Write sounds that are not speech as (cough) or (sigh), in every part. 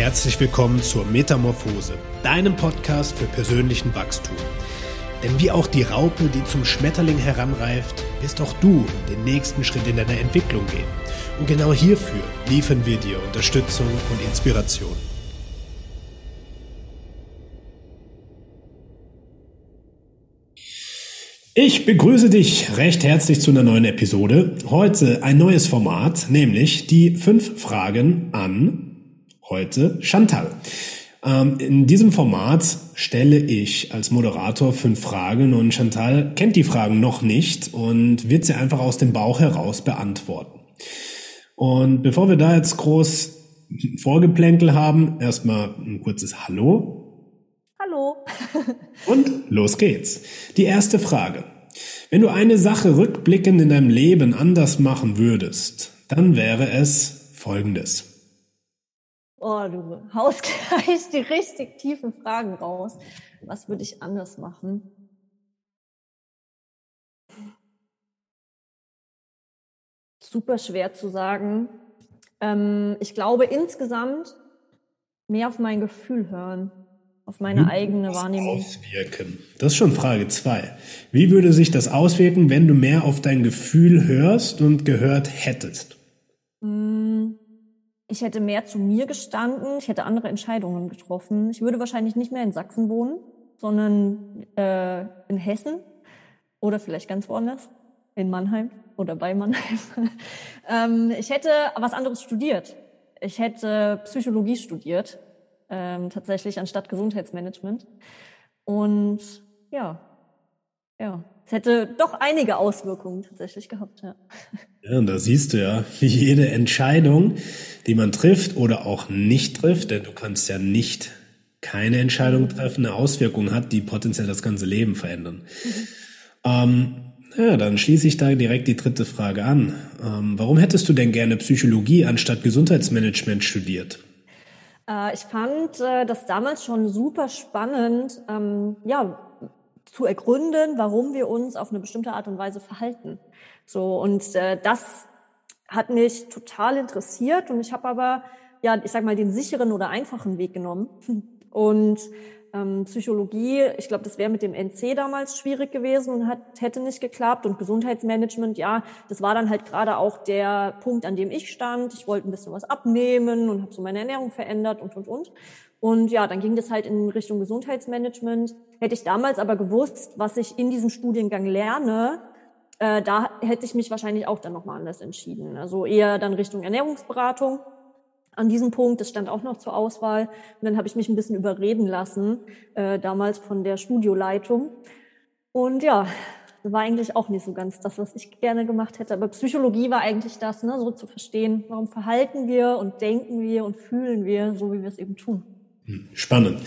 herzlich willkommen zur Metamorphose, deinem Podcast für persönlichen Wachstum. Denn wie auch die Raupe, die zum Schmetterling heranreift, wirst auch du den nächsten Schritt in deiner Entwicklung gehen. Und genau hierfür liefern wir dir Unterstützung und Inspiration. Ich begrüße dich recht herzlich zu einer neuen Episode. Heute ein neues Format, nämlich die fünf Fragen an heute Chantal. Ähm, in diesem Format stelle ich als Moderator fünf Fragen und Chantal kennt die Fragen noch nicht und wird sie einfach aus dem Bauch heraus beantworten. Und bevor wir da jetzt groß Vorgeplänkel haben, erstmal ein kurzes Hallo Hallo. (laughs) Und los geht's. Die erste Frage. Wenn du eine Sache rückblickend in deinem Leben anders machen würdest, dann wäre es folgendes. Oh, du haust (laughs) gleich die richtig tiefen Fragen raus. Was würde ich anders machen? Super schwer zu sagen. Ähm, ich glaube insgesamt mehr auf mein Gefühl hören auf meine eigene Wahrnehmung. Auswirken. Das ist schon Frage zwei. Wie würde sich das auswirken, wenn du mehr auf dein Gefühl hörst und gehört hättest? Ich hätte mehr zu mir gestanden, ich hätte andere Entscheidungen getroffen. Ich würde wahrscheinlich nicht mehr in Sachsen wohnen, sondern äh, in Hessen oder vielleicht ganz woanders, in Mannheim oder bei Mannheim. (laughs) ähm, ich hätte was anderes studiert. Ich hätte Psychologie studiert ähm, tatsächlich anstatt Gesundheitsmanagement. Und ja, ja, es hätte doch einige Auswirkungen tatsächlich gehabt, ja. Ja, und da siehst du ja, wie (laughs) jede Entscheidung, die man trifft oder auch nicht trifft, denn du kannst ja nicht keine Entscheidung treffen, eine Auswirkung hat, die potenziell das ganze Leben verändern. Mhm. Ähm, ja, dann schließe ich da direkt die dritte Frage an. Ähm, warum hättest du denn gerne Psychologie anstatt Gesundheitsmanagement studiert? Äh, ich fand äh, das damals schon super spannend, ähm, ja, zu ergründen, warum wir uns auf eine bestimmte Art und Weise verhalten. So und äh, das hat mich total interessiert und ich habe aber ja, ich sag mal den sicheren oder einfachen Weg genommen (laughs) und ähm, Psychologie, ich glaube, das wäre mit dem NC damals schwierig gewesen und hat, hätte nicht geklappt. Und Gesundheitsmanagement, ja, das war dann halt gerade auch der Punkt, an dem ich stand. Ich wollte ein bisschen was abnehmen und habe so meine Ernährung verändert und, und, und. Und ja, dann ging das halt in Richtung Gesundheitsmanagement. Hätte ich damals aber gewusst, was ich in diesem Studiengang lerne, äh, da hätte ich mich wahrscheinlich auch dann nochmal anders entschieden. Also eher dann Richtung Ernährungsberatung an diesem Punkt. Das stand auch noch zur Auswahl. Und dann habe ich mich ein bisschen überreden lassen, äh, damals von der Studioleitung. Und ja, war eigentlich auch nicht so ganz das, was ich gerne gemacht hätte. Aber Psychologie war eigentlich das, ne, so zu verstehen, warum verhalten wir und denken wir und fühlen wir so, wie wir es eben tun. Spannend.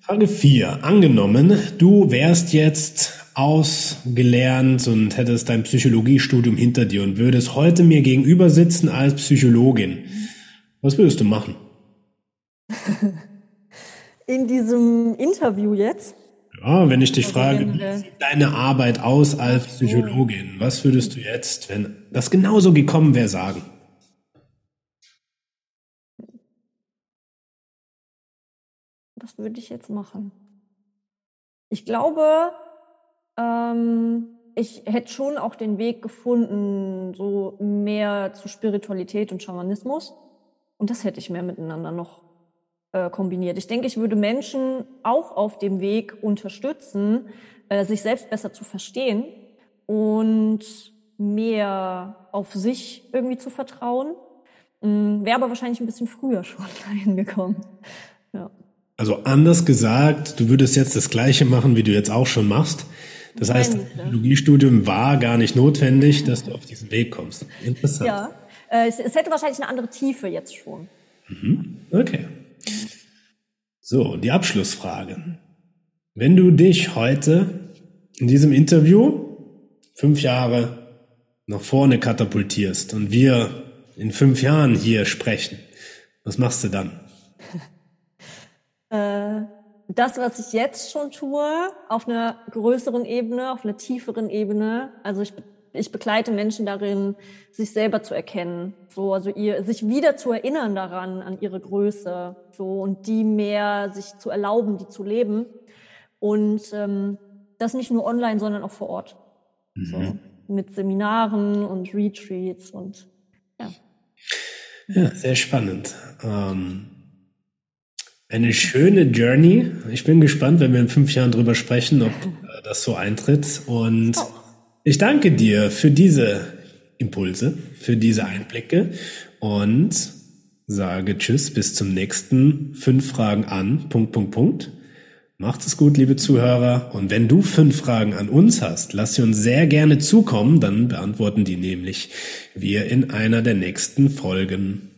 Frage 4. Angenommen, du wärst jetzt ausgelernt und hättest dein Psychologiestudium hinter dir und würdest heute mir gegenüber sitzen als Psychologin. Was würdest du machen? (laughs) In diesem Interview jetzt? Ja, wenn ich dich also frage, wie sieht deine Arbeit aus als Psychologin? Was würdest du jetzt, wenn das genauso gekommen wäre, sagen? Was würde ich jetzt machen? Ich glaube, ähm, ich hätte schon auch den Weg gefunden, so mehr zu Spiritualität und Schamanismus. Und das hätte ich mehr miteinander noch äh, kombiniert. Ich denke, ich würde Menschen auch auf dem Weg unterstützen, äh, sich selbst besser zu verstehen und mehr auf sich irgendwie zu vertrauen. Ähm, Wäre aber wahrscheinlich ein bisschen früher (laughs) schon dahin gekommen. Ja. Also anders gesagt, du würdest jetzt das Gleiche machen, wie du jetzt auch schon machst. Das heißt, das Psychologiestudium war gar nicht notwendig, dass du auf diesen Weg kommst. Interessant. Ja, äh, es, es hätte wahrscheinlich eine andere Tiefe jetzt schon. Mhm. Okay. So, die Abschlussfrage. Wenn du dich heute in diesem Interview fünf Jahre nach vorne katapultierst und wir in fünf Jahren hier sprechen, was machst du dann? Äh, das, was ich jetzt schon tue, auf einer größeren Ebene, auf einer tieferen Ebene. Also ich ich begleite Menschen darin, sich selber zu erkennen, so also ihr sich wieder zu erinnern daran an ihre Größe, so und die mehr sich zu erlauben, die zu leben und ähm, das nicht nur online, sondern auch vor Ort, mhm. so mit Seminaren und Retreats und ja. Ja, sehr spannend. Ähm, eine schöne Journey. Ich bin gespannt, wenn wir in fünf Jahren drüber sprechen, ob äh, das so eintritt. Und ich danke dir für diese Impulse, für diese Einblicke und sage Tschüss, bis zum nächsten fünf Fragen an. Punkt, Punkt, Punkt. Macht es gut, liebe Zuhörer. Und wenn du fünf Fragen an uns hast, lass sie uns sehr gerne zukommen. Dann beantworten die nämlich wir in einer der nächsten Folgen.